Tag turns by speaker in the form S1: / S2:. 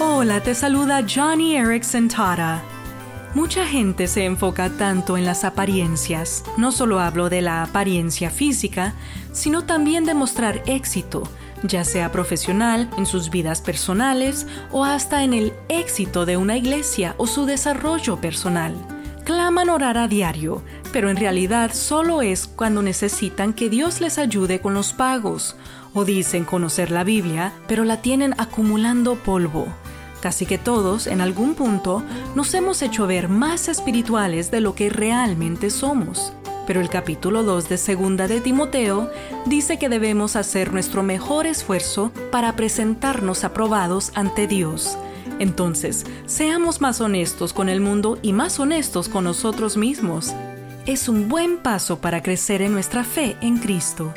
S1: Hola, te saluda Johnny Erickson Tara. Mucha gente se enfoca tanto en las apariencias. No solo hablo de la apariencia física, sino también de mostrar éxito, ya sea profesional, en sus vidas personales o hasta en el éxito de una iglesia o su desarrollo personal. Claman orar a diario, pero en realidad solo es cuando necesitan que Dios les ayude con los pagos, o dicen conocer la Biblia, pero la tienen acumulando polvo. Casi que todos, en algún punto, nos hemos hecho ver más espirituales de lo que realmente somos. Pero el capítulo 2 de Segunda de Timoteo dice que debemos hacer nuestro mejor esfuerzo para presentarnos aprobados ante Dios. Entonces, seamos más honestos con el mundo y más honestos con nosotros mismos. Es un buen paso para crecer en nuestra fe en Cristo.